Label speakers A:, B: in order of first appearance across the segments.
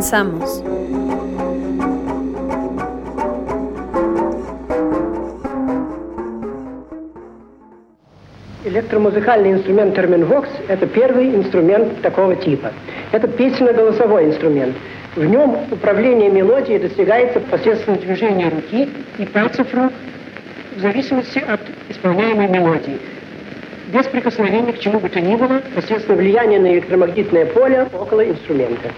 A: Comenzamos.
B: Электромузыкальный инструмент терминвокс – это первый инструмент такого типа. Это песенно-голосовой инструмент. В нем управление мелодией достигается посредством движения руки и пальцев рук в зависимости от исполняемой мелодии. Без прикосновения к чему бы то ни было, посредством влияния на электромагнитное поле около инструмента.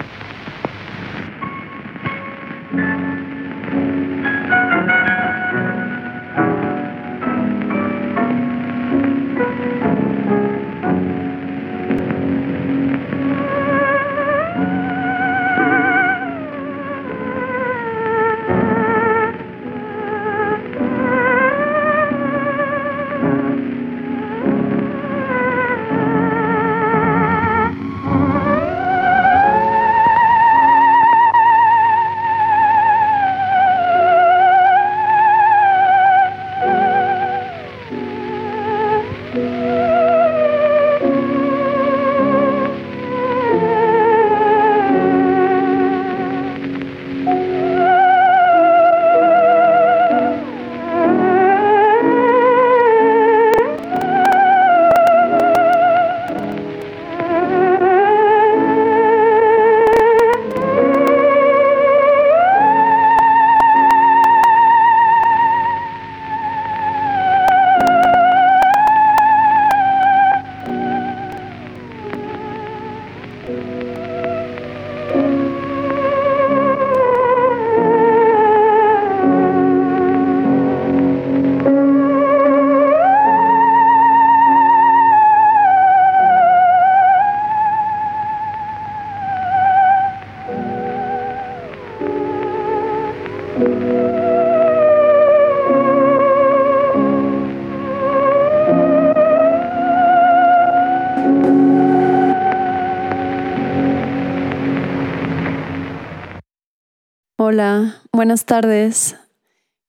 A: Hola, buenas tardes.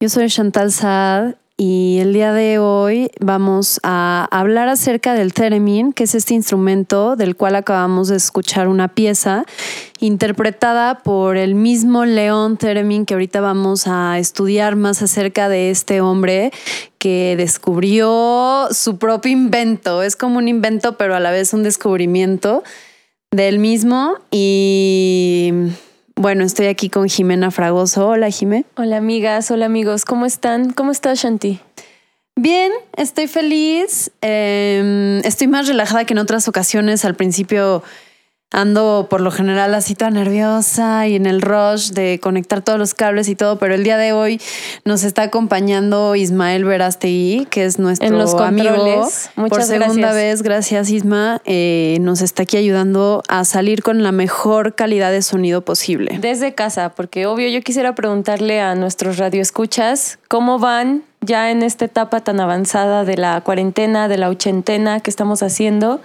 A: Yo soy Chantal Saad y el día de hoy vamos a hablar acerca del theremin, que es este instrumento del cual acabamos de escuchar una pieza interpretada por el mismo León Theremin, que ahorita vamos a estudiar más acerca de este hombre que descubrió su propio invento. Es como un invento, pero a la vez un descubrimiento del mismo y bueno, estoy aquí con Jimena Fragoso. Hola, Jimé.
C: Hola, amigas. Hola, amigos. ¿Cómo están? ¿Cómo estás, Shanti?
A: Bien, estoy feliz. Em, estoy más relajada que en otras ocasiones. Al principio ando por lo general así toda nerviosa y en el rush de conectar todos los cables y todo, pero el día de hoy nos está acompañando Ismael Verástegui, que es nuestro
C: en los
A: amigo.
C: Muchas
A: por segunda
C: gracias.
A: vez, gracias Isma, eh, nos está aquí ayudando a salir con la mejor calidad de sonido posible.
C: Desde casa, porque obvio yo quisiera preguntarle a nuestros radioescuchas cómo van ya en esta etapa tan avanzada de la cuarentena, de la ochentena que estamos haciendo.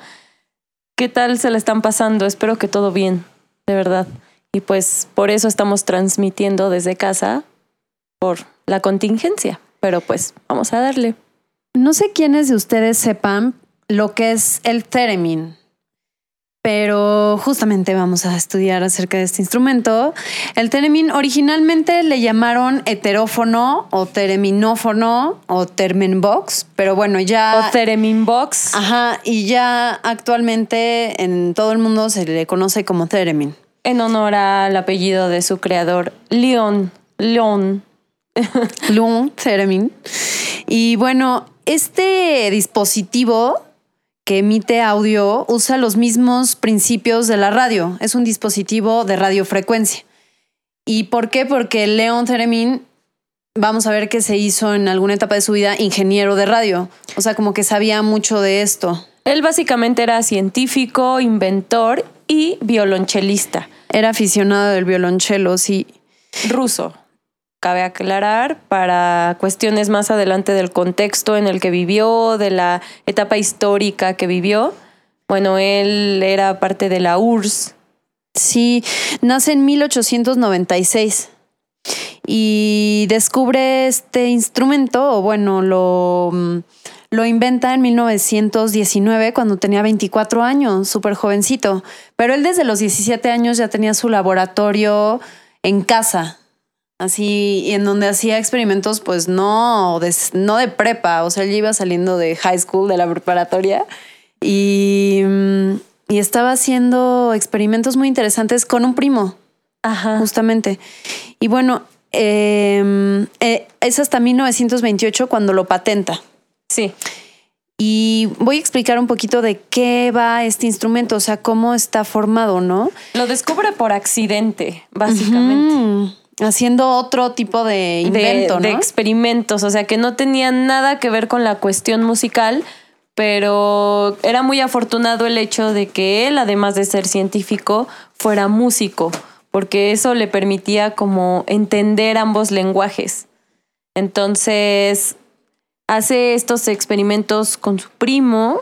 C: ¿Qué tal se le están pasando? Espero que todo bien, de verdad. Y pues por eso estamos transmitiendo desde casa, por la contingencia. Pero pues vamos a darle.
A: No sé quiénes de ustedes sepan lo que es el theremin, pero justamente vamos a estudiar acerca de este instrumento. El theremin originalmente le llamaron heterófono o tereminófono o termenbox, pero bueno, ya...
C: O Theremin Box.
A: Ajá, y ya actualmente en todo el mundo se le conoce como theremin.
C: En honor al apellido de su creador, Leon. Leon.
A: Lung Theremin. Y bueno, este dispositivo que emite audio usa los mismos principios de la radio. Es un dispositivo de radiofrecuencia. ¿Y por qué? Porque Leon Theremin vamos a ver que se hizo en alguna etapa de su vida ingeniero de radio. O sea, como que sabía mucho de esto.
C: Él básicamente era científico, inventor y violonchelista.
A: Era aficionado del violonchelo, sí.
C: Ruso. Cabe aclarar para cuestiones más adelante del contexto en el que vivió, de la etapa histórica que vivió. Bueno, él era parte de la URSS.
A: Sí, nace en 1896 y descubre este instrumento, o bueno, lo, mm, lo inventa en 1919 cuando tenía 24 años, súper jovencito. Pero él desde los 17 años ya tenía su laboratorio en casa, así, en donde hacía experimentos, pues no de, no de prepa, o sea, él iba saliendo de high school, de la preparatoria, y, mm, y estaba haciendo experimentos muy interesantes con un primo,
C: Ajá.
A: justamente. Y bueno, eh, eh, es hasta 1928 cuando lo patenta.
C: Sí.
A: Y voy a explicar un poquito de qué va este instrumento, o sea, cómo está formado, ¿no?
C: Lo descubre por accidente, básicamente.
A: Haciendo otro tipo de
C: De-
A: invento,
C: de,
A: ¿no?
C: experimentos, o sea que no tenía nada que ver con la cuestión musical, pero era muy afortunado el hecho de que él, además de ser científico, fuera músico, porque eso le permitía como entender ambos lenguajes. Entonces, hace estos experimentos con su primo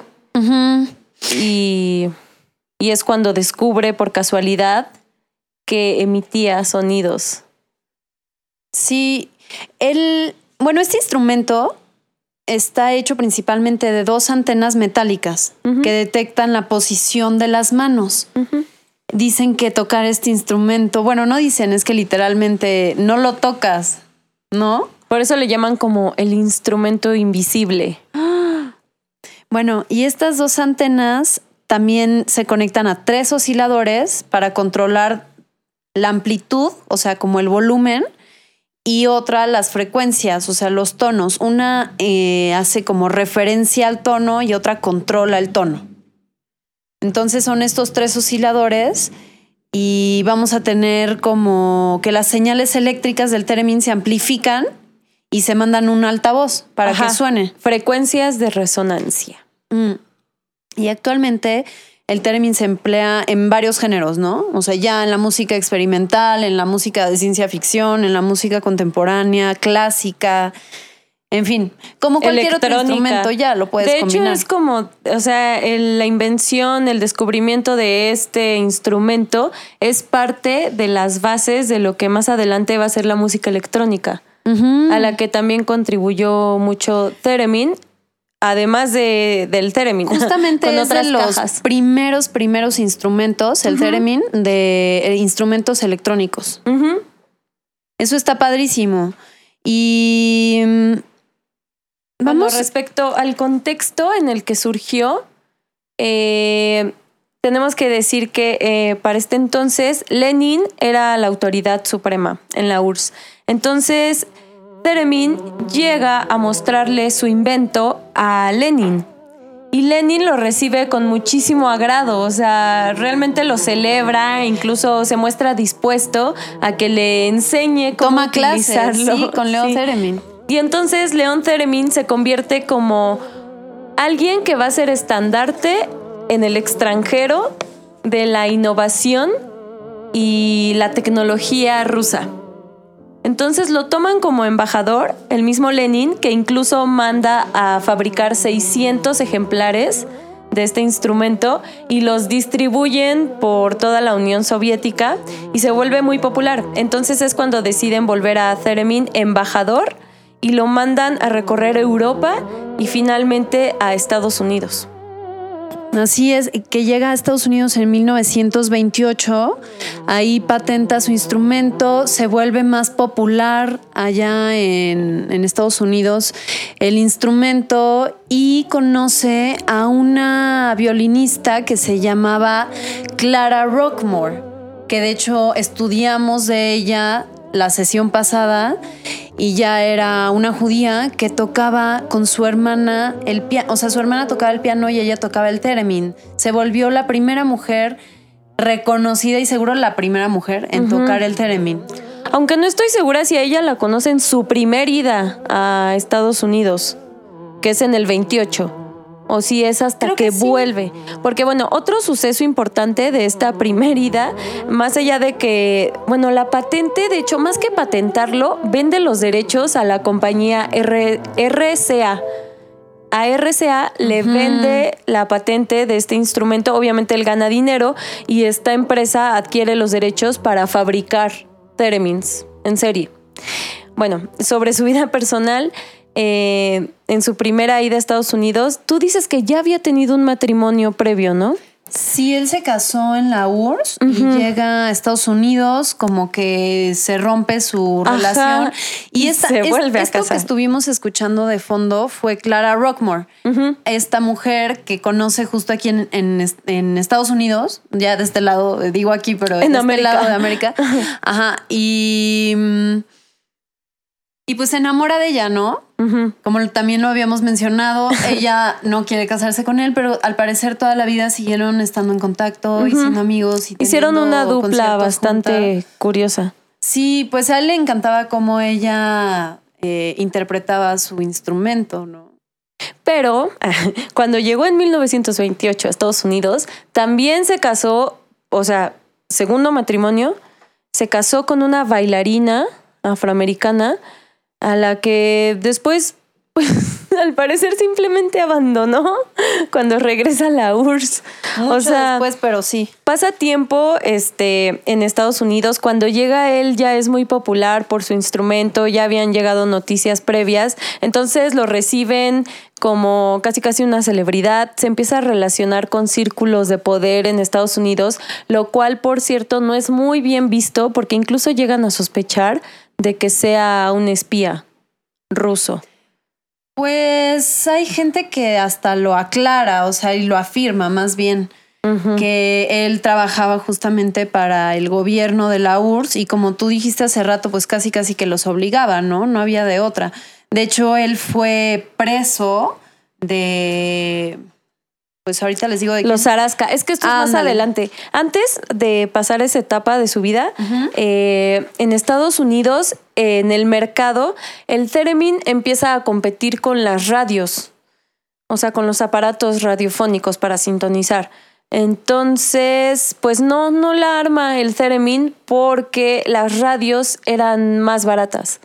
C: y, y es cuando descubre por casualidad que emitía sonidos.
A: Sí, el, bueno, este instrumento está hecho principalmente de dos antenas metálicas que detectan la posición de las manos. Dicen que tocar este instrumento, bueno, no dicen, es que literalmente no lo tocas, ¿no?
C: Por eso le llaman como el instrumento invisible.
A: Bueno, y estas dos antenas también se conectan a tres osciladores para controlar la amplitud, o sea, como el volumen, y otra las frecuencias, o sea, los tonos. Una eh, hace como referencia al tono y otra controla el tono. Entonces son estos tres osciladores y vamos a tener como que las señales eléctricas del theremin se amplifican y se mandan un altavoz para
C: Ajá.
A: que suene.
C: Frecuencias de resonancia.
A: Mm. Y actualmente el theremin se emplea en varios géneros, ¿no? O sea, ya en la música experimental, en la música de ciencia ficción, en la música contemporánea, clásica, en fin, como cualquier otro instrumento ya lo puedes
C: de
A: combinar.
C: hecho, es como, o sea, el- la invención, el descubrimiento de este instrumento es parte de las bases de lo que más adelante va a ser la música electrónica, a la que también contribuyó mucho Theremin, además de, del Theremin.
A: Justamente
C: con
A: es de
C: otras
A: los
C: cajas.
A: primeros, primeros instrumentos, el theremin, de eh, instrumentos electrónicos. Eso está padrísimo. Y mm,
C: Bueno,
A: vamos
C: respecto al contexto en el que surgió, eh, tenemos que decir que eh, para este entonces Lenin era la autoridad suprema en la URSS. Entonces, Theremin llega a mostrarle su invento a Lenin. Y Lenin lo recibe con muchísimo agrado, o sea, realmente lo celebra, incluso se muestra dispuesto a que le enseñe cómo
A: toma clases sí, con Leo
C: Sí.
A: Theremin.
C: Y entonces León Theremin se convierte como alguien que va a ser estandarte en el extranjero de la innovación y la tecnología rusa. Entonces lo toman como embajador, el mismo Lenin, que incluso manda a fabricar 600 ejemplares de este instrumento y los distribuyen por toda la Unión Soviética y se vuelve muy popular. Entonces es cuando deciden volver a Theremin embajador y lo mandan a recorrer Europa y finalmente a Estados Unidos.
A: Así es, que llega a Estados Unidos en 1928, ahí patenta su instrumento, se vuelve más popular allá en, Estados Unidos el instrumento y conoce a una violinista que se llamaba Clara Rockmore, que de hecho estudiamos de ella la sesión pasada y ya era una judía que tocaba con su hermana el piano, o sea, su hermana tocaba el piano y ella tocaba el theremin. Se volvió la primera mujer reconocida y seguro la primera mujer en tocar el theremin.
C: Aunque no estoy segura si a ella la conocen su primer ida a Estados Unidos, que es en el 28 o si es hasta que, vuelve. Porque bueno, otro suceso importante de esta primera ida, más allá de que, bueno, la patente, de hecho, más que patentarlo, vende los derechos a la compañía RCA. A RCA le vende la patente de este instrumento, obviamente él gana dinero y esta empresa adquiere los derechos para fabricar Theremins en serie. Bueno, sobre su vida personal, eh, en su primera ida a Estados Unidos, tú dices que ya había tenido un matrimonio previo, ¿no?
A: Sí, él se casó en la URSS y llega a Estados Unidos, como que se rompe su relación. Y, esta, se vuelve esto que estuvimos escuchando de fondo fue Clara Rockmore, esta mujer que conoce justo aquí en, en, Estados Unidos, ya de este lado, digo aquí, pero en de este lado de América. Ajá. Y. Y pues se enamora de ella, ¿no? Como también lo habíamos mencionado, ella no quiere casarse con él, pero al parecer toda la vida siguieron estando en contacto y siendo amigos. Y
C: Hicieron una dupla bastante curiosa.
A: Sí, pues a él le encantaba cómo ella eh, interpretaba su instrumento, ¿no?
C: Pero cuando llegó en 1928 a Estados Unidos, también se casó, o sea, segundo matrimonio, se casó con una bailarina afroamericana a la que después, pues al parecer simplemente abandonó cuando regresa a la URSS.
A: o sea, después, pero sí.
C: Pasa tiempo este, en Estados Unidos. Cuando llega él ya es muy popular por su instrumento, ya habían llegado noticias previas, entonces lo reciben como casi casi una celebridad, se empieza a relacionar con círculos de poder en Estados Unidos, lo cual por cierto no es muy bien visto porque incluso llegan a sospechar de que sea un espía ruso?
A: Pues hay gente que hasta lo aclara, o sea, y lo afirma más bien, que él trabajaba justamente para el gobierno de la URSS y como tú dijiste hace rato, pues casi casi que los obligaba, ¿no? No había de otra. De hecho, él fue preso de pues ahorita les digo de
C: Los Arasca. Es que esto es más adelante. Antes de pasar esa etapa de su vida, eh, en Estados Unidos, en el mercado, el Theremin empieza a competir con las radios, o sea, con los aparatos radiofónicos para sintonizar. Entonces, pues no, no la arma el Theremin porque las radios eran más baratas.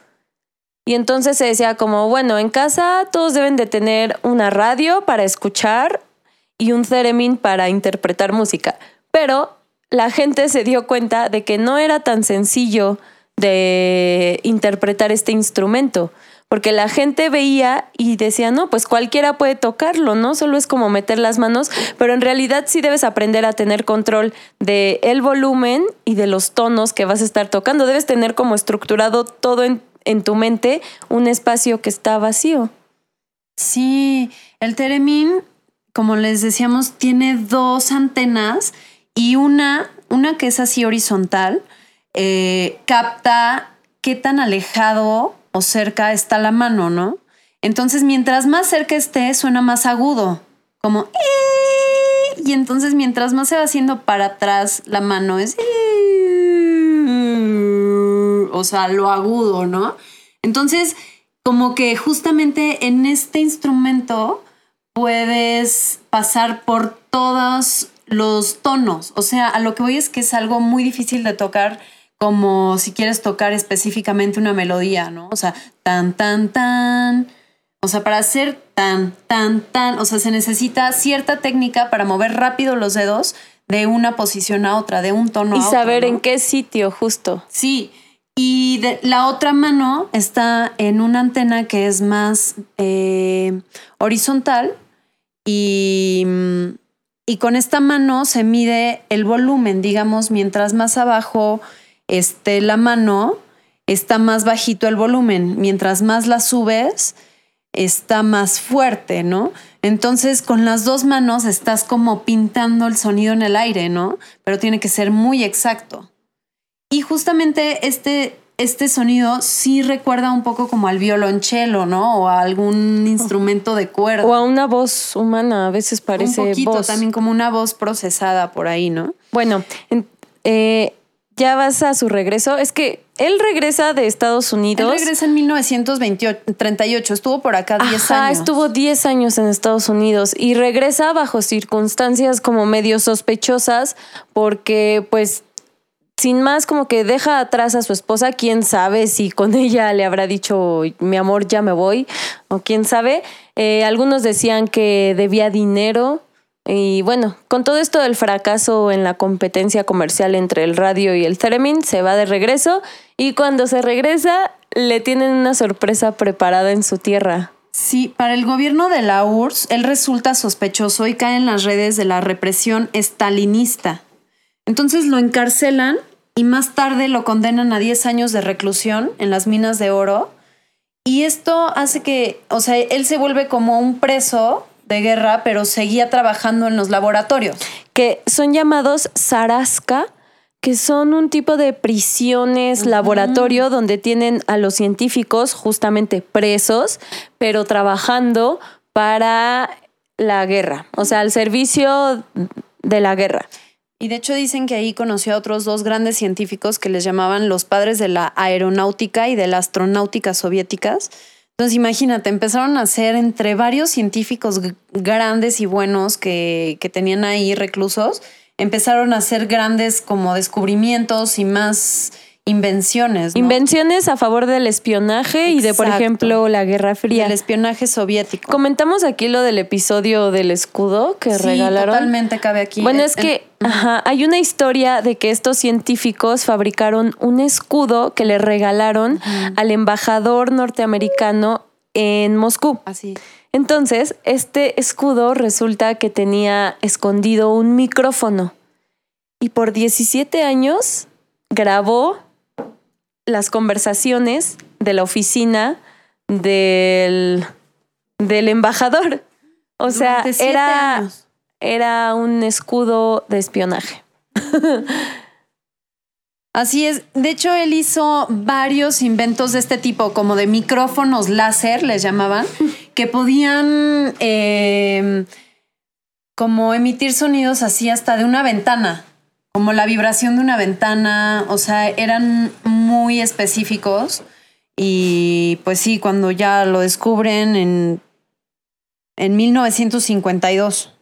C: Y entonces se decía como, bueno, en casa todos deben de tener una radio para escuchar y un theremin para interpretar música. Pero la gente se dio cuenta de que no era tan sencillo de interpretar este instrumento, porque la gente veía y decía, no, pues cualquiera puede tocarlo, ¿no? Solo es como meter las manos, pero en realidad sí debes aprender a tener control de el volumen y de los tonos que vas a estar tocando. Debes tener como estructurado todo en, en tu mente un espacio que está vacío.
A: Sí, el theremin como les decíamos, tiene dos antenas y una, una que es así horizontal, eh, capta qué tan alejado o cerca está la mano, ¿no? Entonces, mientras más cerca esté, suena más agudo, como... Y entonces, mientras más se va haciendo para atrás, la mano es... O sea, lo agudo, ¿no? Entonces, como que justamente en este instrumento puedes pasar por todos los tonos. O sea, a lo que voy es que es algo muy difícil de tocar como si quieres tocar específicamente una melodía, ¿no? O sea, tan, tan, tan. O sea, para hacer tan, tan, tan, o sea, se necesita cierta técnica para mover rápido los dedos de una posición a otra, de un tono
C: a
A: otro.
C: Y saber en qué sitio, justo.
A: Sí. Y de, la otra mano está en una antena que es más eh, horizontal y, y, con esta mano se mide el volumen, digamos, mientras más abajo esté la mano, está más bajito el volumen, mientras más la subes, está más fuerte, ¿no? Entonces con las dos manos estás como pintando el sonido en el aire, ¿no? Pero tiene que ser muy exacto. Y justamente este, este sonido sí recuerda un poco como al violonchelo, ¿no? O a algún instrumento de cuerda.
C: O a una voz humana, a veces parece
A: un poquito, también como una voz procesada por ahí, ¿no?
C: Bueno, eh, ya vas a su regreso. Es que él regresa de Estados Unidos.
A: Él regresa en 1938, estuvo por acá 10
C: Ajá,
A: años.
C: estuvo 10 años en Estados Unidos y regresa bajo circunstancias como medio sospechosas porque pues sin más como que deja atrás a su esposa, quién sabe si con ella le habrá dicho mi amor ya me voy o quién sabe. Eh, algunos decían que debía dinero y bueno, con todo esto del fracaso en la competencia comercial entre el radio y el Theremin, se va de regreso y cuando se regresa le tienen una sorpresa preparada en su tierra.
A: Sí, para el gobierno de la URSS, él resulta sospechoso y cae en las redes de la represión estalinista. Entonces lo encarcelan y más tarde lo condenan a 10 años de reclusión en las minas de oro. Y esto hace que, o sea, él se vuelve como un preso de guerra, pero seguía trabajando en los laboratorios.
C: que son llamados Saraska, que son un tipo de prisiones laboratorio donde tienen a los científicos justamente presos, pero trabajando para la guerra, o sea, al servicio de la guerra.
A: Y de hecho dicen que ahí conoció a otros dos grandes científicos que les llamaban los padres de la aeronáutica y de la astronáutica soviéticas. Entonces imagínate, empezaron a hacer entre varios científicos grandes y buenos que, que tenían ahí reclusos, empezaron a hacer grandes como descubrimientos y más invenciones. ¿no?
C: Invenciones a favor del espionaje y de, por ejemplo, la Guerra Fría.
A: El espionaje soviético.
C: Comentamos aquí lo del episodio del escudo que
A: Sí,
C: regalaron.
A: totalmente cabe aquí.
C: Bueno,
A: En-
C: es que ajá, hay una historia de que estos científicos fabricaron un escudo que le regalaron al embajador norteamericano en Moscú.
A: Así.
C: Entonces, este escudo resulta que tenía escondido un micrófono y por 17 años grabó las conversaciones de la oficina del, del embajador. O sea, era,
A: años.
C: era un escudo de espionaje.
A: Así es. De hecho, él hizo varios inventos de este tipo, como de micrófonos láser, les llamaban, que podían eh, como emitir sonidos así hasta de una ventana, como la vibración de una ventana. O sea, eran muy específicos. Y pues sí, cuando ya lo descubren en, en 1952.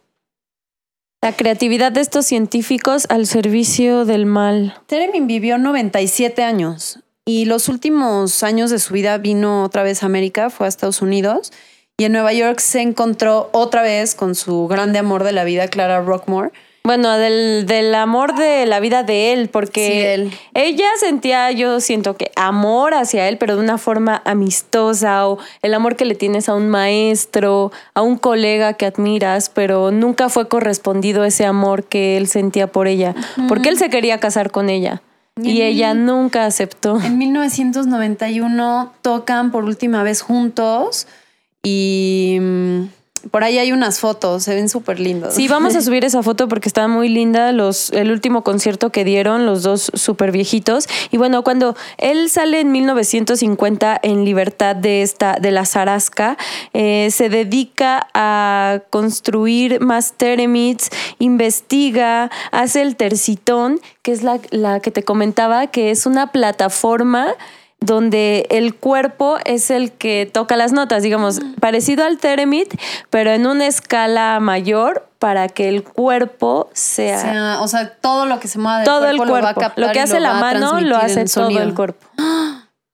C: La creatividad de estos científicos al servicio del mal.
A: Teremin vivió 97 años y los últimos años de su vida vino otra vez a América, fue a Estados Unidos y en Nueva York se encontró otra vez con su grande amor de la vida, Clara Rockmore.
C: Bueno, del, del amor de la vida de él, porque
A: Sí, él.
C: ella sentía, yo siento que amor hacia él, pero de una forma amistosa, o el amor que le tienes a un maestro, a un colega que admiras, pero nunca fue correspondido ese amor que él sentía por ella, porque él se quería casar con ella y ella nunca aceptó.
A: En 1991 tocan por última vez juntos y mm, por ahí hay unas fotos, se ven súper lindos.
C: Sí, vamos a subir esa foto porque está muy linda. Los, el último concierto que dieron, los dos súper viejitos. Y bueno, cuando él sale en 1950 en libertad de esta, de la Zarasca, eh, se dedica a construir más teremits, investiga, hace el tercitón, que es la, la que te comentaba, que es una plataforma donde el cuerpo es el que toca las notas, digamos, parecido al Teremit, pero en una escala mayor para que el cuerpo sea,
A: sea, o sea, todo lo que se mueve del
C: todo el
A: cuerpo, lo va a captar
C: Lo que hace la mano lo hace todo
A: sonido.
C: el cuerpo.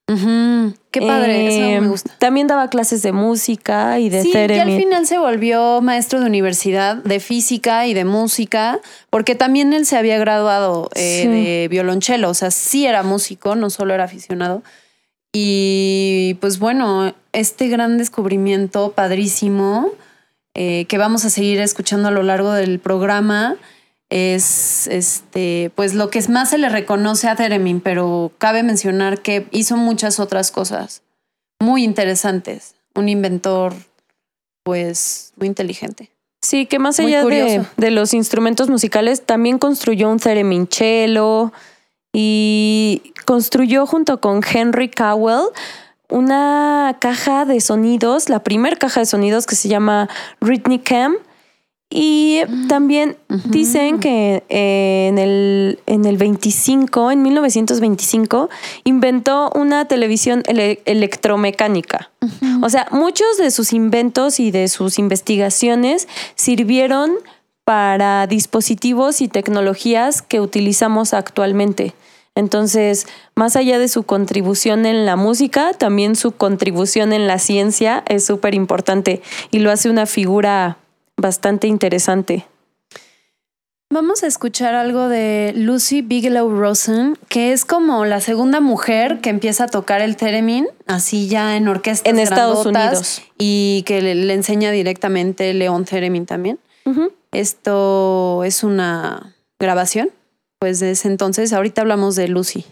A: Ujú. Qué padre,
C: Eh,
A: eso me gusta.
C: También daba clases de música y de
A: Sí, y al final se volvió maestro de universidad de física y de música, porque también él se había graduado eh,
C: Sí.
A: de violonchelo, o sea, sí era músico, no solo era aficionado. Y pues bueno, este gran descubrimiento padrísimo eh, que vamos a seguir escuchando a lo largo del programa es este pues lo que más se le reconoce a Theremin, pero cabe mencionar que hizo muchas otras cosas muy interesantes. Un inventor pues muy inteligente.
C: Sí, que más allá de, de los instrumentos musicales, también construyó un thereminchelo y construyó junto con Henry Cowell una caja de sonidos, la primer caja de sonidos que se llama Cam Y también dicen que eh, en, el, en el 25, en 1925, inventó una televisión electromecánica. O sea, muchos de sus inventos y de sus investigaciones sirvieron para dispositivos y tecnologías que utilizamos actualmente. Entonces, más allá de su contribución en la música, también su contribución en la ciencia es súper importante y lo hace una figura bastante interesante.
A: Vamos a escuchar algo de Lucy Bigelow Rosen, que es como la segunda mujer que empieza a tocar el theremin, así ya en orquesta
C: en Estados Unidos
A: y que le, enseña directamente León Theremin también. Esto es una grabación, pues de ese entonces. Ahorita hablamos de Lucy.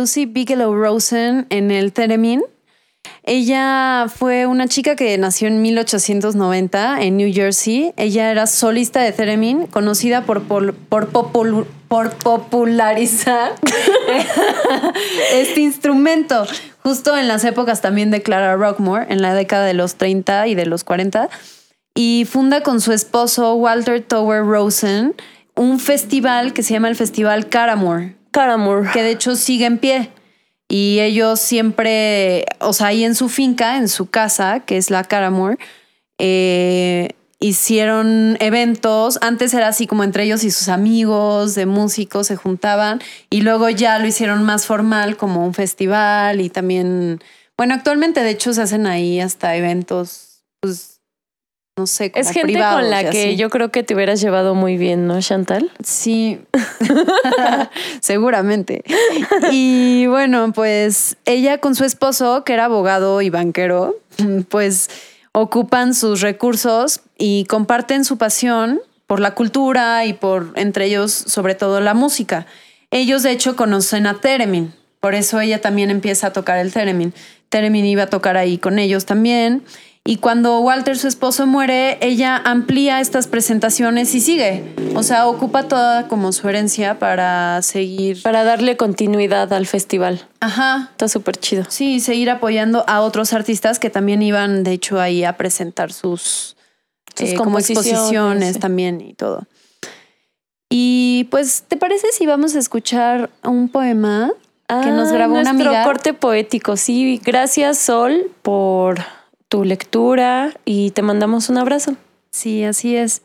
A: Lucy Bigelow Rosen en el Theremin. Ella fue una chica que nació en 1890 en New Jersey. Ella era solista de Theremin, conocida por, por, popularizar este instrumento, justo en las épocas también de Clara Rockmore, en la década de los 30 y de los 40. Y funda con su esposo Walter Tower Rosen un festival que se llama el Festival Caramore,
C: Caramore.
A: Que de hecho sigue en pie. Y ellos siempre, o sea, ahí en su finca, en su casa, que es la Caramore, eh, hicieron eventos. Antes era así como entre ellos y sus amigos de músicos se juntaban. Y luego ya lo hicieron más formal, como un festival y también. Bueno, actualmente de hecho se hacen ahí hasta eventos, pues no sé, como
C: Es gente con la que
A: así.
C: yo creo que te hubieras llevado muy bien, ¿no, Chantal?
A: Sí, seguramente. Y bueno, pues ella con su esposo, que era abogado y banquero, pues ocupan sus recursos y comparten su pasión por la cultura y por, entre ellos, sobre todo la música. Ellos, de hecho, conocen a Teremin, por eso ella también empieza a tocar el Teremin. Teremin iba a tocar ahí con ellos también. Y cuando Walter, su esposo, muere, ella amplía estas presentaciones y sigue. O sea, ocupa toda como su herencia para seguir.
C: Para darle continuidad al festival.
A: Ajá.
C: Está súper chido.
A: Sí, seguir apoyando a otros artistas que también iban, de hecho, ahí a presentar sus,
C: Sus
A: eh, como exposiciones
C: sí.
A: también y todo. Y pues, ¿te parece si vamos a escuchar un poema que nos
C: Ah,
A: grabó una
C: nuestro
A: amiga?
C: corte poético. Sí, gracias Sol por tu lectura y te mandamos un abrazo.
A: Sí, así es.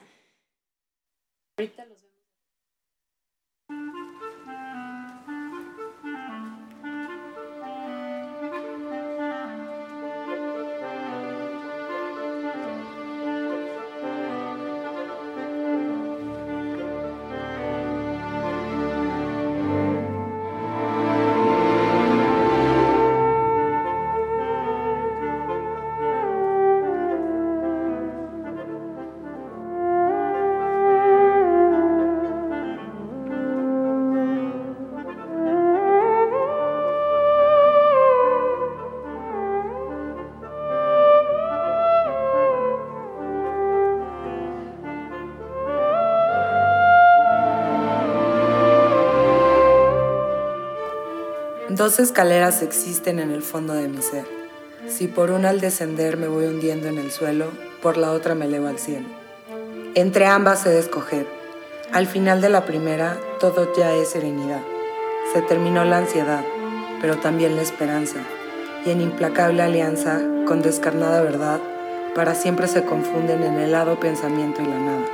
D: Dos escaleras existen en el fondo de mi ser. Si por una al descender me voy hundiendo en el suelo, por la otra me elevo al cielo. Entre ambas he de escoger. Al final de la primera, todo ya es serenidad. Se terminó la ansiedad, pero también la esperanza. Y en implacable alianza, con descarnada verdad, para siempre se confunden en el helado pensamiento y la nada.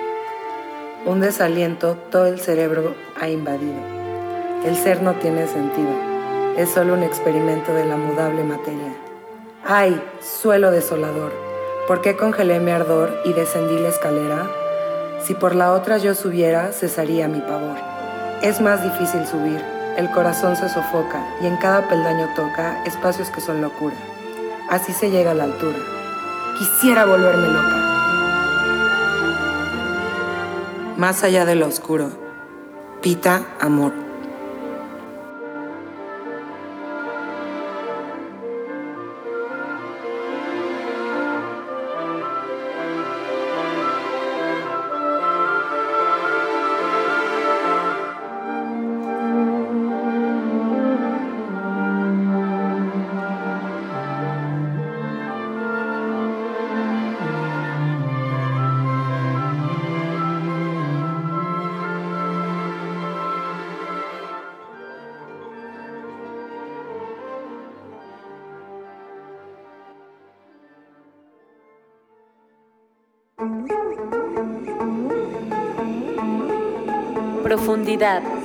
D: Un desaliento todo el cerebro ha invadido. El ser no tiene sentido es solo un experimento de la mudable materia. ¡Ay, suelo desolador! ¿Por qué congelé mi ardor y descendí la escalera? Si por la otra yo subiera, cesaría mi pavor. Es más difícil subir, el corazón se sofoca y en cada peldaño toca espacios que son locura. Así se llega a la altura. Quisiera volverme loca. Más allá de lo oscuro. Pita, amor.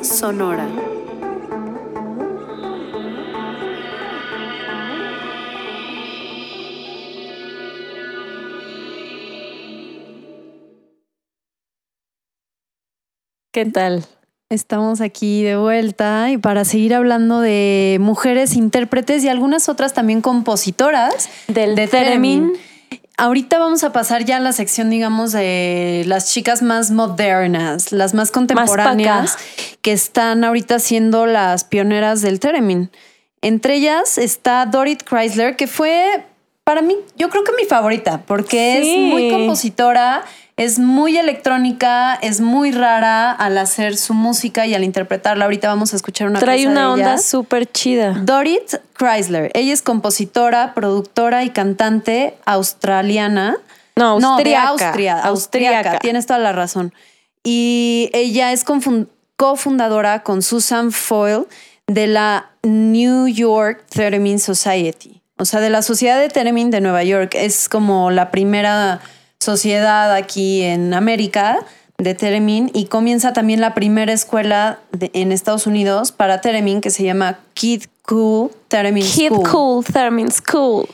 A: Sonora.
C: ¿Qué tal?
A: Estamos aquí de vuelta y para seguir hablando de mujeres intérpretes y algunas otras también compositoras
C: Del
A: de
C: Theremin.
A: Theremin. Ahorita vamos a pasar ya a la sección, digamos, de las chicas más modernas, las más contemporáneas, que están ahorita siendo las pioneras del Theremin. Entre ellas está Dorit Chrysler, que fue para mí, yo creo que mi favorita, porque
C: Sí.
A: es muy compositora, es muy electrónica, es muy rara al hacer su música y al interpretarla. Ahorita vamos a escuchar una
C: Trae una
A: de
C: onda súper chida.
A: Dorit Chrysler. Ella es compositora, productora y cantante australiana.
C: No,
A: No, de
C: austriaca.
A: Austria. Austriaca.
C: Austriaca.
A: Tienes toda la razón. Y ella es cofundadora con Susan Foyle de la New York Theremin Society. O sea, de la Sociedad de Theremin de Nueva York. Es como la primera sociedad aquí en América de Theremin y comienza también la primera escuela de- en Estados Unidos para Theremin que se llama Kid Cool Theremin
C: Kid
A: School.
C: Cool, Theremin School.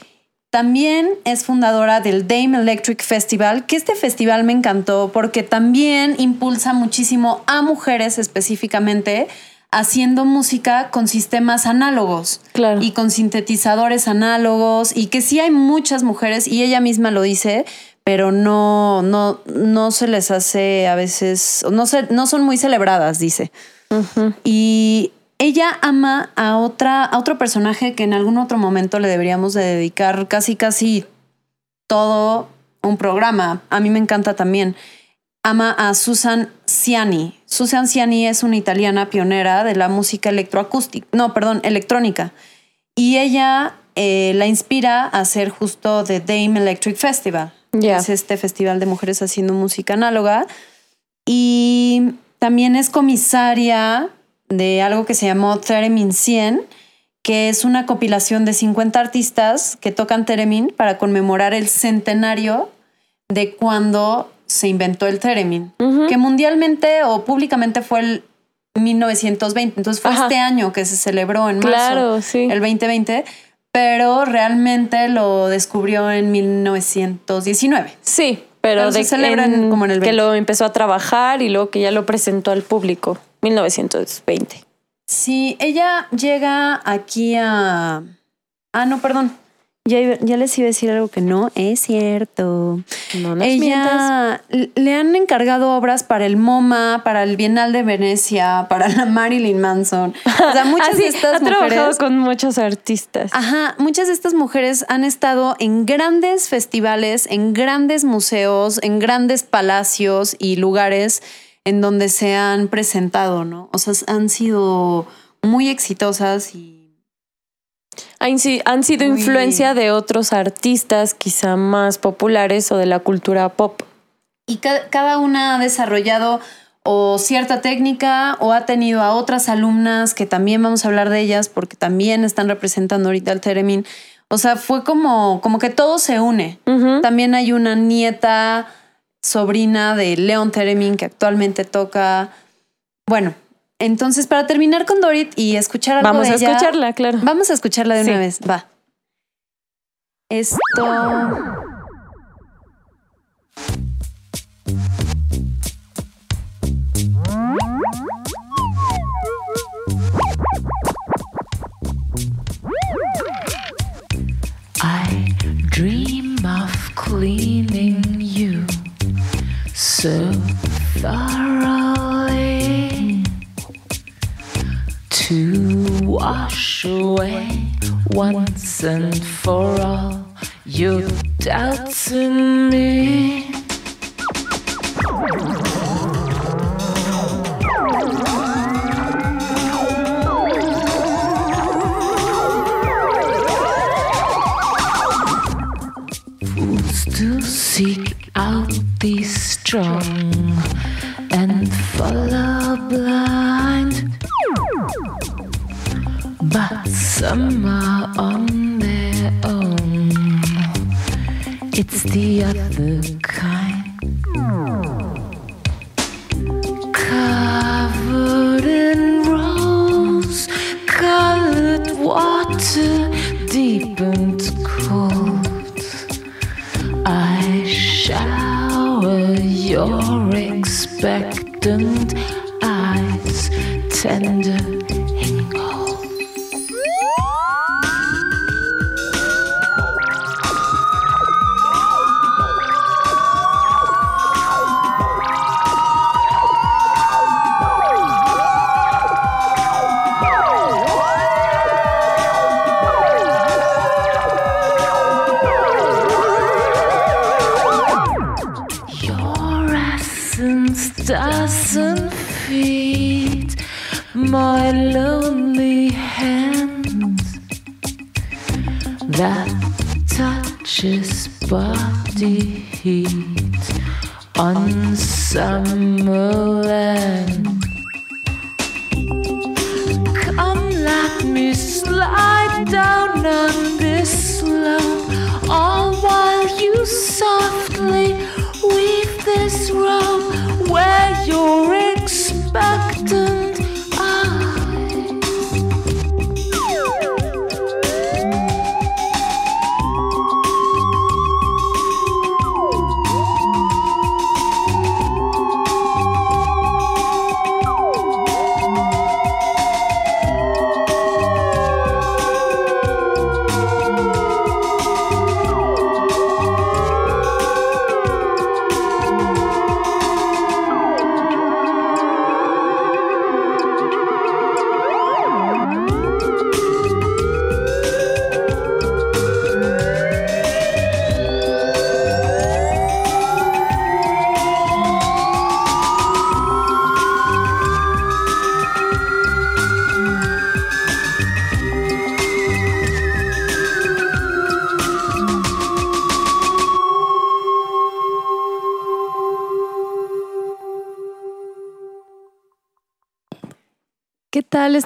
A: También es fundadora del Dame Electric Festival, que este festival me encantó porque también impulsa muchísimo a mujeres específicamente haciendo música con sistemas análogos
C: Claro.
A: y con sintetizadores análogos y que sí hay muchas mujeres y ella misma lo dice, pero no no no se les hace a veces no se, no son muy celebradas, dice. Y ella ama a otra a otro personaje que en algún otro momento le deberíamos de dedicar casi casi todo un programa. A mí me encanta también. Ama a Susan Ciani. Susan Ciani es una italiana pionera de la música electroacústica, no, perdón, electrónica. Y ella eh, la inspira a hacer justo The Dame Electric Festival. Es este festival de mujeres haciendo música análoga. Y también es comisaria de algo que se llamó Theremin 100, que es una compilación de 50 artistas que tocan Theremin para conmemorar el centenario de cuando se inventó el Theremin, que mundialmente o públicamente fue el 1920. Entonces fue
C: Ajá.
A: este año que se celebró en marzo,
C: Claro, sí.
A: el 2020, pero realmente lo descubrió en 1919.
C: Sí, pero,
A: Pero se
C: de
A: celebra en- como en el
C: que
A: 20.
C: lo empezó a trabajar y luego que ya lo presentó al público, 1920.
A: Sí, ella llega aquí a... Ah, no, perdón. Ya, ya les iba a decir algo que no es cierto.
C: No nos mientas.
A: ella l- le han encargado obras para el MoMA, para el Bienal de Venecia, para la Marilyn Manson. O sea, muchas de estas
C: ha trabajado
A: mujeres.
C: con muchos artistas.
A: Ajá, muchas de estas mujeres han estado en grandes festivales, en grandes museos, en grandes palacios y lugares en donde se han presentado, ¿no? O sea, han sido muy exitosas y
C: Han, si- han sido influencia de otros artistas quizá más populares o de la cultura pop.
A: Y ca- cada una ha desarrollado o cierta técnica o ha tenido a otras alumnas que también vamos a hablar de ellas porque también están representando ahorita el Teremin. O sea, fue como, como que todo se une. También hay una nieta, sobrina de Leon Teremin que actualmente toca. Bueno, entonces para terminar con Dorit y escuchar algo
C: Vamos
A: de
C: a
A: ella-
C: escucharla, claro.
A: Vamos a escucharla de
C: Sí.
A: una vez. Va. Esto.
E: I dream of cleaning you so wash away once and for all your doubts in me.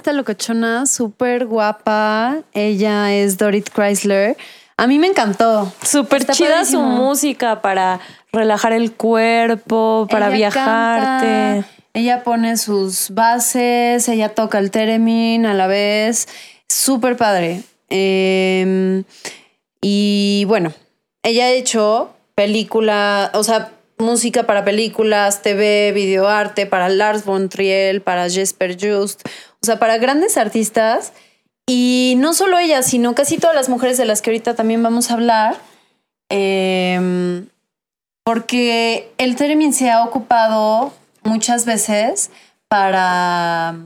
A: Esta locochona? Súper guapa. Ella es Dorit Chrysler. A mí me encantó.
C: Súper chida su música para relajar el cuerpo, para
A: Ella
C: viajarte.
A: canta, ella pone sus bases, ella toca el theremin a la vez. Súper padre. Eh, y bueno, ella ha hecho película, o sea, música para películas, TV, videoarte, para Lars von Trier, para Jesper Just, o sea, para grandes artistas. Y no solo ella, sino casi todas las mujeres de las que ahorita también vamos a hablar. Eh, porque el theremin se ha ocupado muchas veces para,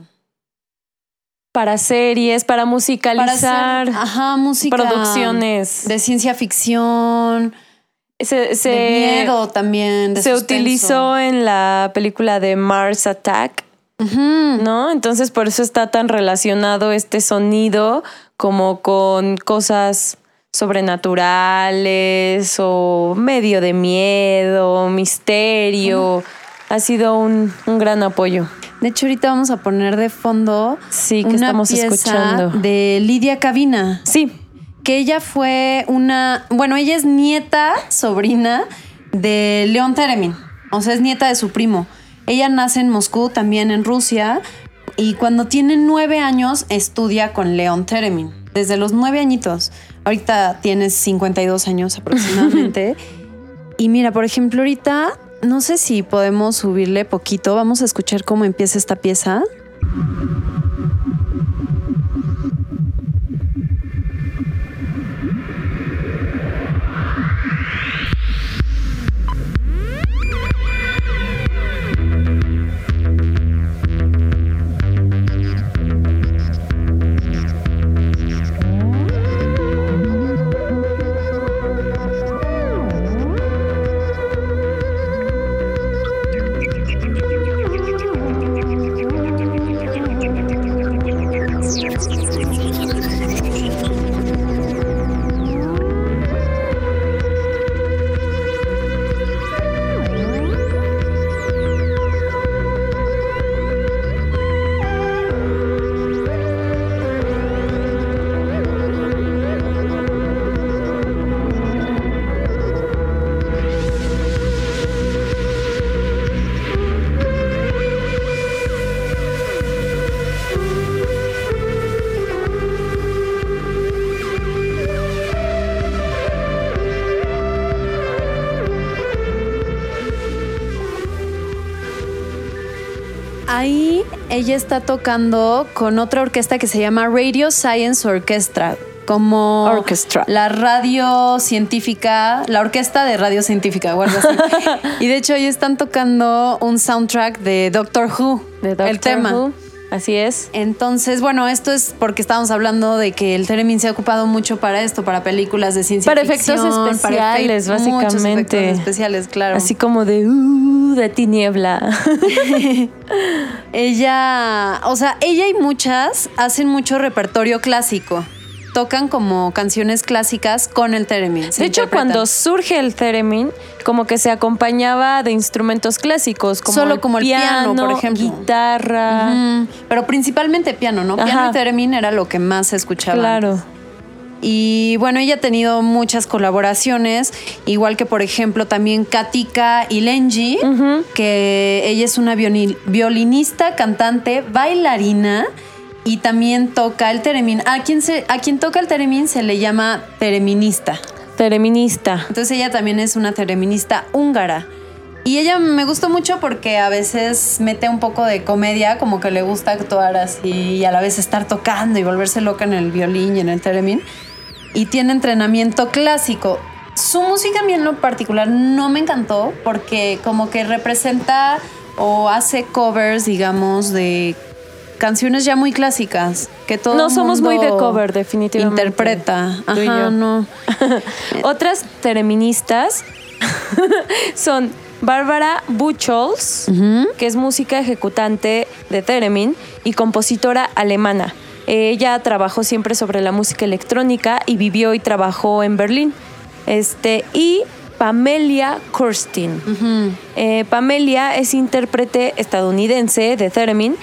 C: Para series, para
A: para
C: musicalizar
A: ajá, música
C: producciones.
A: de ciencia ficción,
C: se, se-
A: de miedo también. de
C: se
A: suspenso.
C: utilizó en la película de Mars Attack, ¿no? Entonces por eso está tan relacionado este sonido como con cosas sobrenaturales o medio de miedo, misterio. Ha sido un, un gran apoyo.
A: De hecho, ahorita vamos a poner de fondo
C: Sí, que
A: una
C: estamos
A: pieza
C: escuchando.
A: de Lidia Cabina.
C: Sí,
A: que ella fue una, bueno, ella es nieta, sobrina de León Teremin, o sea, es nieta de su primo. Ella nace en Moscú, también en Rusia, y cuando tiene nueve años estudia con León Teremin, desde los nueve añitos. Ahorita tienes 52 años aproximadamente. y mira, por ejemplo, ahorita, no sé si podemos subirle poquito, vamos a escuchar cómo empieza esta pieza. Ella está tocando con otra orquesta que se llama Radio Science Orchestra, como
C: Orchestra.
A: la radio científica, la orquesta de radio científica, o algo así. y de hecho, ahí están tocando un soundtrack de Doctor Who,
C: de Doctor
A: el tema.
C: Who. Así es.
A: Entonces, bueno, esto es porque estábamos hablando de que el Theremin se ha ocupado mucho para esto, para películas de ciencia
C: Para efectos
A: ficción,
C: especiales,
A: para efect- muchos
C: básicamente.
A: efectos especiales, claro.
C: Así como de, uh, de tiniebla.
A: Ella, o sea, ella y muchas hacen mucho repertorio clásico. Tocan como canciones clásicas con el theremin.
C: De hecho, cuando surge el theremin, como que se acompañaba de instrumentos clásicos, como
A: Solo
C: el
A: como el piano, por ejemplo.
C: guitarra.
A: Pero principalmente piano, ¿no? Piano
C: Ajá.
A: y theremin era lo que más se escuchaba.
C: Claro.
A: Y bueno, ella ha tenido muchas colaboraciones, igual que por ejemplo también Katika Ilenji, que ella es una violi- violinista, cantante, bailarina y también toca el teremin. A quien, se, a quien toca el teremin se le llama tereminista.
C: Tereminista.
A: Entonces ella también es una tereminista húngara. Y ella me gustó mucho porque a veces mete un poco de comedia, como que le gusta actuar así y a la vez estar tocando y volverse loca en el violín y en el theremin. Y tiene entrenamiento clásico. Su música a mí en lo particular no me encantó porque como que representa o hace covers, digamos, de canciones ya muy clásicas que todo
C: No somos muy de cover, definitivamente.
A: Interpreta. Ajá,
C: yo.
A: no.
C: Otras tereministas son Bárbara Buchholz, que es música ejecutante de theremin y compositora alemana. Ella trabajó siempre sobre la música electrónica y vivió y trabajó en Berlín. Este, y Pamelia Kurstin. Eh, Pamelia es intérprete estadounidense de Theremin.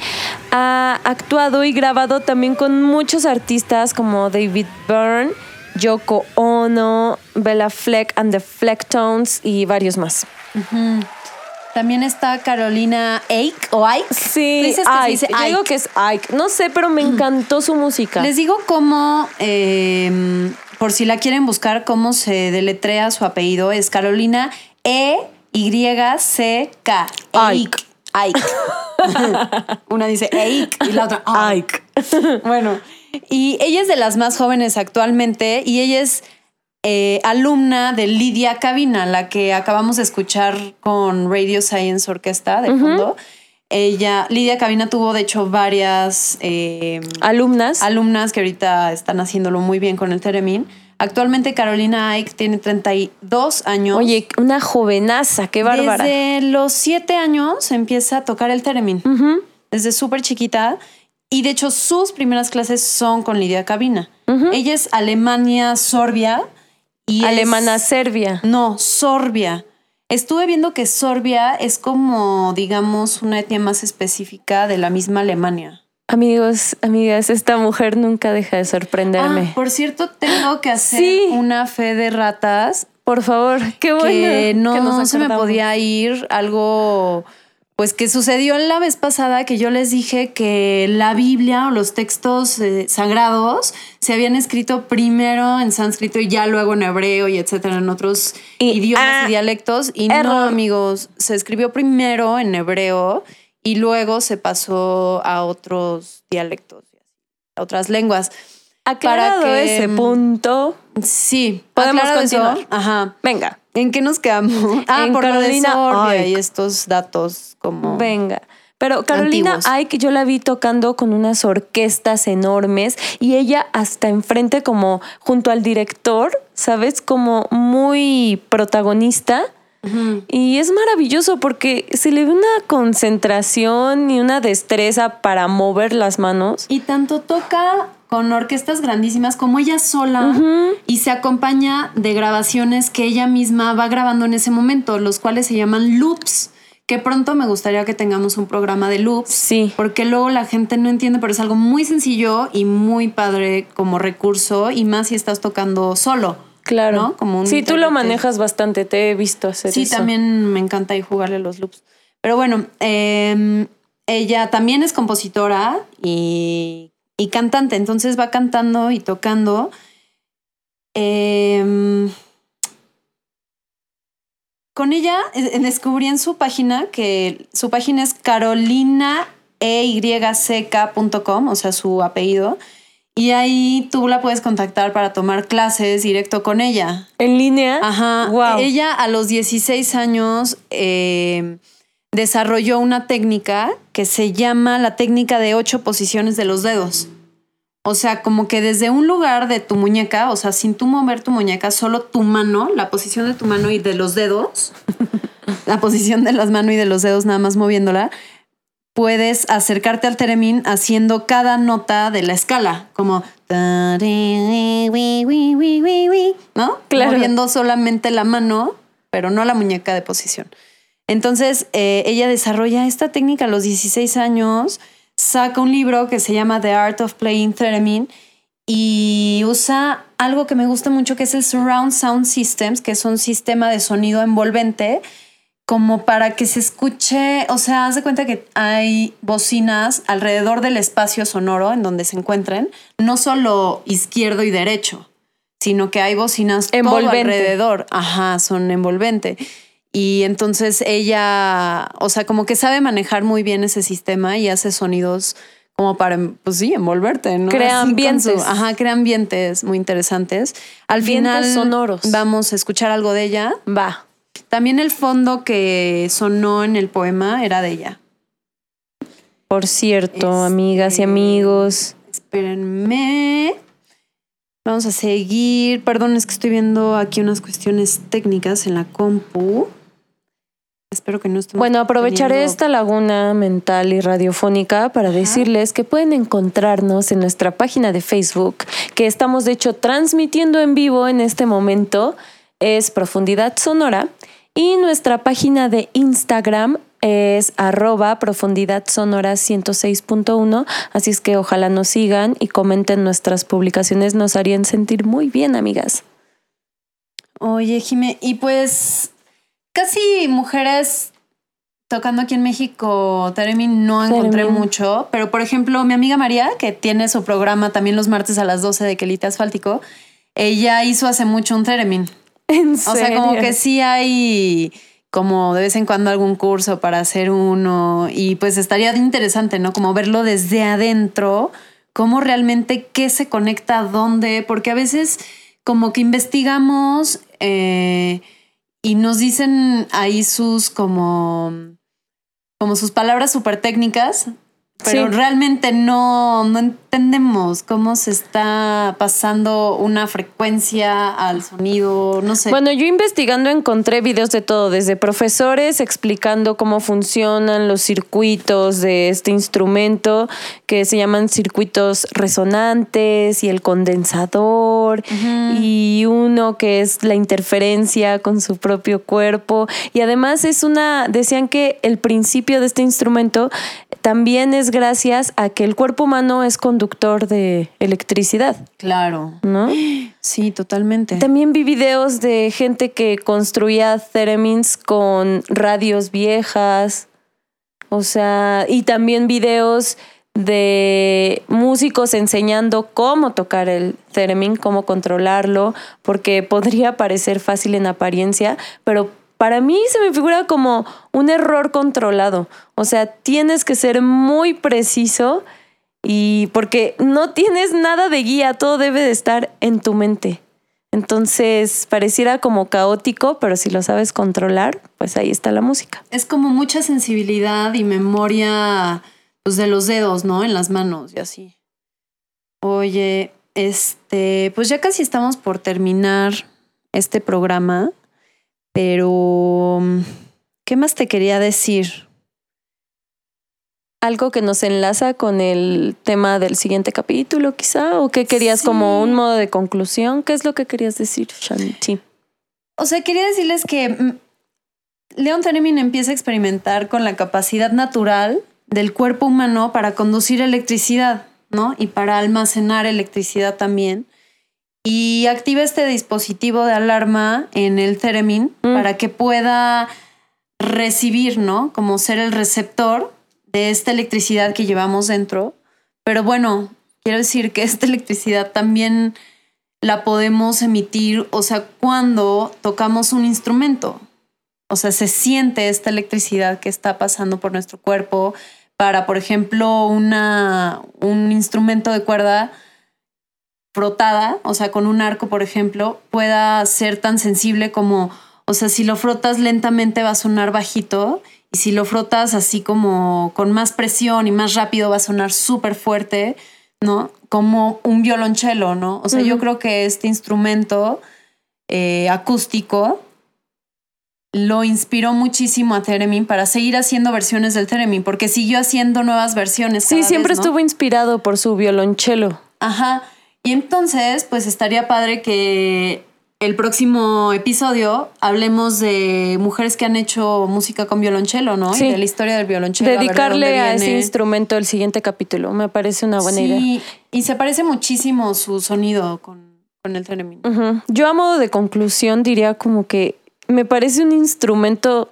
C: Ha actuado y grabado también con muchos artistas como David Byrne, Yoko Ono, Bella Fleck and the Flecktones y varios más.
A: También está Carolina Ike o Ike.
C: Sí,
A: Dices que se
C: Ike.
A: dice
C: Yo digo
A: Ike.
C: que es Ike. No sé, pero me encantó su música.
A: Les digo cómo, eh, por si la quieren buscar, cómo se deletrea su apellido. Es Carolina E Y K.
C: Ike.
A: Ike. Una dice Ike y la otra Ike. bueno, y ella es de las más jóvenes actualmente y ella es eh, alumna de Lidia Cabina, la que acabamos de escuchar con Radio Science Orquesta de fondo. Ella, Lidia Cabina tuvo de hecho varias eh,
C: Alumnas.
A: alumnas que ahorita están haciéndolo muy bien con el Teremin. Actualmente Carolina Ike tiene 32 años.
C: Oye, una jovenaza, qué bárbara.
A: Desde los 7 años empieza a tocar el Teremin. Desde súper chiquita. Y de hecho sus primeras clases son con Lidia Cabina. Ella es Alemania-Sorbia. Y es-
C: Alemana Serbia.
A: No, Sorbia. Estuve viendo que Sorbia es como, digamos, una etnia más específica de la misma Alemania.
C: Amigos, amigas, esta mujer nunca deja de sorprenderme.
A: Ah, por cierto, tengo que hacer
C: Sí.
A: una fe de ratas
C: Por favor, qué bueno.
A: que no
C: que nos
A: se me podía ir algo pues que sucedió la vez pasada que yo les dije que la Biblia o los textos eh, sagrados se habían escrito primero en sánscrito y ya luego en hebreo y etcétera en otros
C: Y-
A: idiomas
C: ah,
A: y dialectos. Y no amigos se escribió primero en hebreo y luego se pasó a otros dialectos a otras lenguas
C: Aclarado
A: para que-
C: ese punto,
A: sí
C: Podemos
A: eso,
C: continuar.
A: ajá
C: venga,
A: ¿En qué nos quedamos? Ah,
C: En
A: por
C: Carolina
A: lo de y estos datos como...
C: venga. Pero Carolina
A: Antiguos.
C: Ike yo la vi tocando con unas orquestas enormes y ella hasta enfrente como junto al director, ¿sabes? Como muy protagonista. Y es maravilloso porque se le ve una concentración y una destreza para mover las manos.
A: Y tanto toca con orquestas grandísimas como ella sola y se acompaña de grabaciones que ella misma va grabando en ese momento, los cuales se llaman loops. Que pronto me gustaría que tengamos un programa de loops.
C: Sí.
A: Porque luego la gente no entiende, pero es algo muy sencillo y muy padre como recurso y más si estás tocando solo.
C: Claro.
A: ¿no? Como un
C: sí, tú lo manejas bastante, te he visto hacer
A: Sí,
C: eso.
A: también me encanta ahí jugarle los loops. Pero bueno, eh, ella también es compositora y, y cantante, entonces va cantando y tocando. Eh, con ella eh, descubrí en su página que su página es carolinaeyck.com, o sea, su apellido. Y ahí tú la puedes contactar para tomar clases directo con ella.
C: En línea.
A: Ajá.
C: Wow.
A: Ella a los 16 años eh, desarrolló una técnica que se llama la técnica de ocho posiciones de los dedos. O sea, como que desde un lugar de tu muñeca, o sea, sin tú mover tu muñeca, solo tu mano, la posición de tu mano y de los dedos, la posición de las manos y de los dedos nada más moviéndola, puedes acercarte al teremín haciendo cada nota de la escala, como ¿no?
C: Claro.
A: Moviendo solamente la mano, pero no la muñeca de posición. Entonces, eh, ella desarrolla esta técnica a los 16 años, saca un libro que se llama The Art of Playing Theremin y usa algo que me gusta mucho que es el Surround Sound Systems, que es un sistema de sonido envolvente como para que se escuche, o sea, haz de cuenta que hay bocinas alrededor del espacio sonoro en donde se encuentren, no solo izquierdo y derecho, sino que hay bocinas todo
C: Envolvente.
A: alrededor. Ajá, son envolvente. Y entonces ella, o sea, como que sabe manejar muy bien ese sistema y hace sonidos como para, pues sí, envolverte, ¿no?
C: Crea
A: Así su-
C: ambientes.
A: ajá, crea ambientes muy interesantes. Al
C: Ambientes
A: final
C: sonoros.
A: vamos a escuchar algo de ella.
C: Va.
A: También el fondo que sonó en el poema era de ella.
C: Por cierto,
A: Este-
C: amigas y amigos.
A: Espérenme. Vamos a seguir. Perdón, es que estoy viendo aquí unas cuestiones técnicas en la compu. Espero que no estemos
C: Bueno, aprovecharé
A: teniendo-
C: esta laguna mental y radiofónica para decirles que pueden encontrarnos en nuestra página de Facebook, que estamos de hecho transmitiendo en vivo en este momento. es Profundidad Sonora y nuestra página de Instagram es arroba profundidad sonora 106.1, así es que ojalá nos sigan y comenten nuestras publicaciones, nos harían sentir muy bien, amigas.
A: Oye, Jime, y pues casi mujeres tocando aquí en México, Teremin no encontré mucho, pero por ejemplo, mi amiga María, que tiene su programa también los martes a las 12 de Quelite Asfáltico, ella hizo hace mucho un Theremin.
C: En
A: O sea, como que sí hay como de vez en cuando algún curso para hacer uno y pues estaría interesante, ¿no? Como verlo desde adentro, cómo realmente qué se conecta a dónde, porque a veces como que investigamos eh, y nos dicen ahí sus como, como sus palabras súper técnicas, pero
C: Sí.
A: realmente no, no entendemos cómo se está pasando una frecuencia al sonido, no sé.
C: Bueno, yo investigando encontré videos de todo, desde profesores explicando cómo funcionan los circuitos de este instrumento, que se llaman circuitos resonantes y el condensador, y uno que es la interferencia con su propio cuerpo. Y además es una, decían que el principio de este instrumento también es gracias a que el cuerpo humano es conductor de electricidad,
A: Claro.
C: ¿no?
A: Sí, totalmente.
C: También vi videos de gente que construía theremins con radios viejas. O sea, y también videos de músicos enseñando cómo tocar el theremin, cómo controlarlo, porque podría parecer fácil en apariencia, pero para mí se me figura como un error controlado. O sea, tienes que ser muy preciso y porque no tienes nada de guía, todo debe de estar en tu mente. Entonces, pareciera como caótico, pero si lo sabes controlar, pues ahí está la música.
A: Es como mucha sensibilidad y memoria pues, de los dedos, ¿no? En las manos y así. Oye, este, pues ya casi estamos por terminar este programa, pero ¿qué más te quería decir?
C: Algo que nos enlaza con el tema del siguiente capítulo, quizá, o qué querías
A: Sí.
C: como un modo de conclusión. ¿Qué es lo que querías decir, Shanti?
A: O sea, quería decirles que mm, Leon Theremin empieza a experimentar con la capacidad natural del cuerpo humano para conducir electricidad, ¿no? Y para almacenar electricidad también. Y activa este dispositivo de alarma en el Theremin
C: Mm.
A: para que pueda recibir, ¿no? Como ser el receptor de esta electricidad que llevamos dentro. Pero bueno, quiero decir que esta electricidad también la podemos emitir, o sea, cuando tocamos un instrumento. O sea, se siente esta electricidad que está pasando por nuestro cuerpo para, por ejemplo, una, un instrumento de cuerda frotada, o sea, con un arco, por ejemplo, pueda ser tan sensible como, o sea, si lo frotas lentamente va a sonar bajito y si lo frotas así como con más presión y más rápido va a sonar súper fuerte, ¿no? Como un violonchelo, ¿no? O sea, yo creo que este instrumento eh, acústico lo inspiró muchísimo a Theremin para seguir haciendo versiones del Theremin, porque siguió haciendo nuevas versiones.
C: Sí, siempre
A: vez, ¿no?
C: estuvo inspirado por su violonchelo.
A: Ajá. Y entonces, pues estaría padre que el próximo episodio hablemos de mujeres que han hecho música con violonchelo, ¿no?
C: Sí.
A: Y de la historia del violonchelo. a ver de
C: Dedicarle a ese instrumento el siguiente capítulo. Me parece una buena idea.
A: Y se parece muchísimo su sonido con, con el.
C: Ujú. Yo a modo de conclusión diría como que me parece un instrumento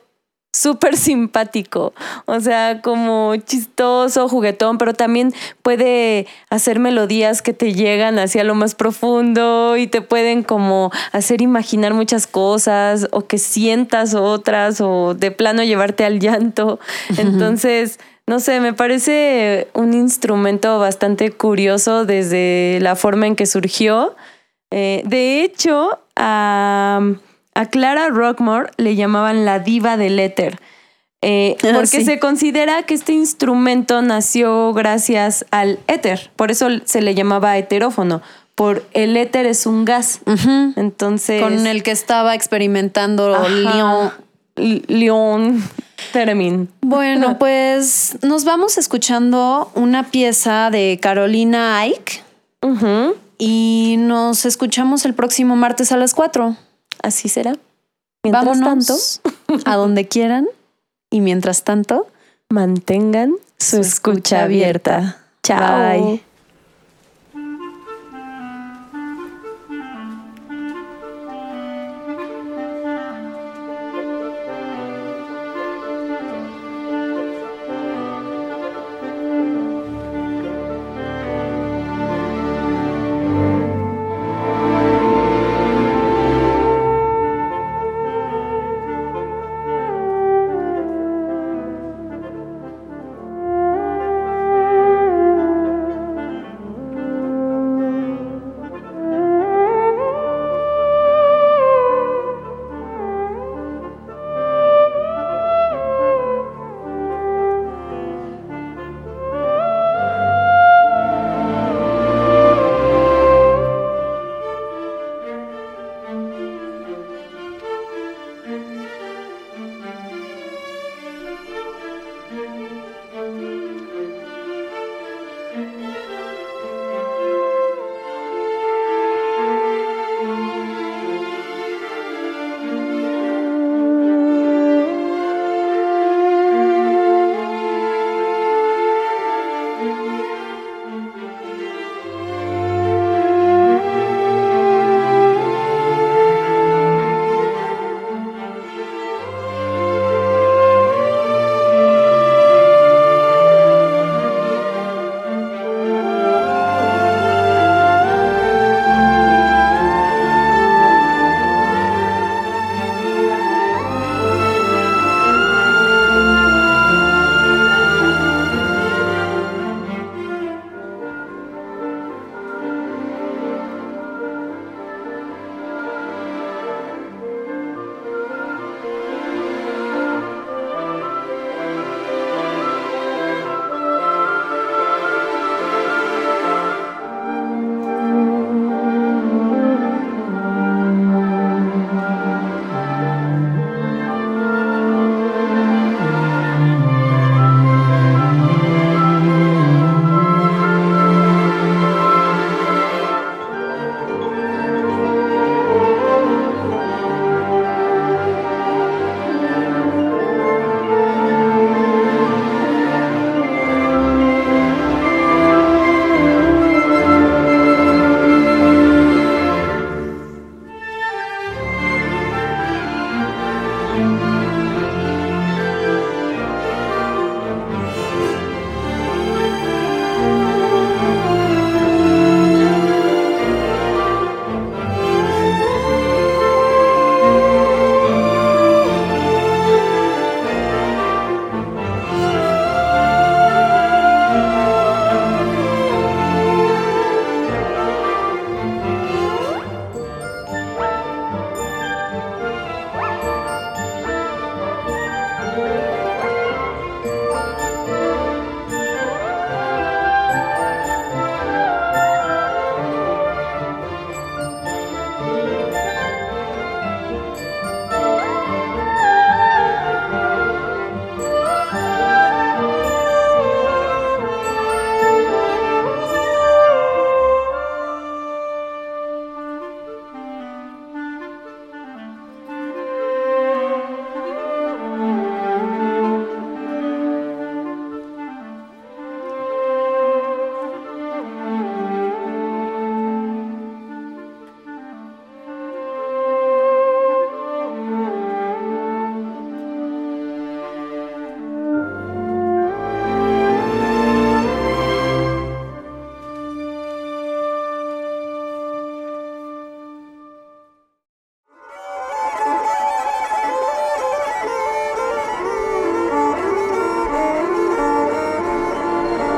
C: súper simpático, o sea, como chistoso, juguetón, pero también puede hacer melodías que te llegan hacia lo más profundo y te pueden como hacer imaginar muchas cosas o que sientas otras o de plano llevarte al llanto. Entonces, no sé, me parece un instrumento bastante curioso desde la forma en que surgió. Eh, de hecho, a, a Clara Rockmore le llamaban la diva del éter. eh,
A: Ah,
C: porque
A: sí.
C: se considera que este instrumento nació gracias al éter, por eso se le llamaba heterófono, por el éter es un gas. Entonces,
A: Con el que estaba experimentando
C: Ajá.
A: Leon.
C: L- León Theremin.
A: Bueno, pues nos vamos escuchando una pieza de Carolina Ike y nos escuchamos el próximo martes a las 4.
C: Así será. Mientras
F: Vámonos a donde quieran y mientras tanto,
C: tanto, mantengan su escucha abierta. Chao.
F: Bye.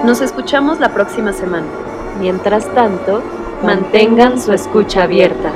A: Nos escuchamos la próxima semana. Mientras tanto, mantengan su escucha abierta.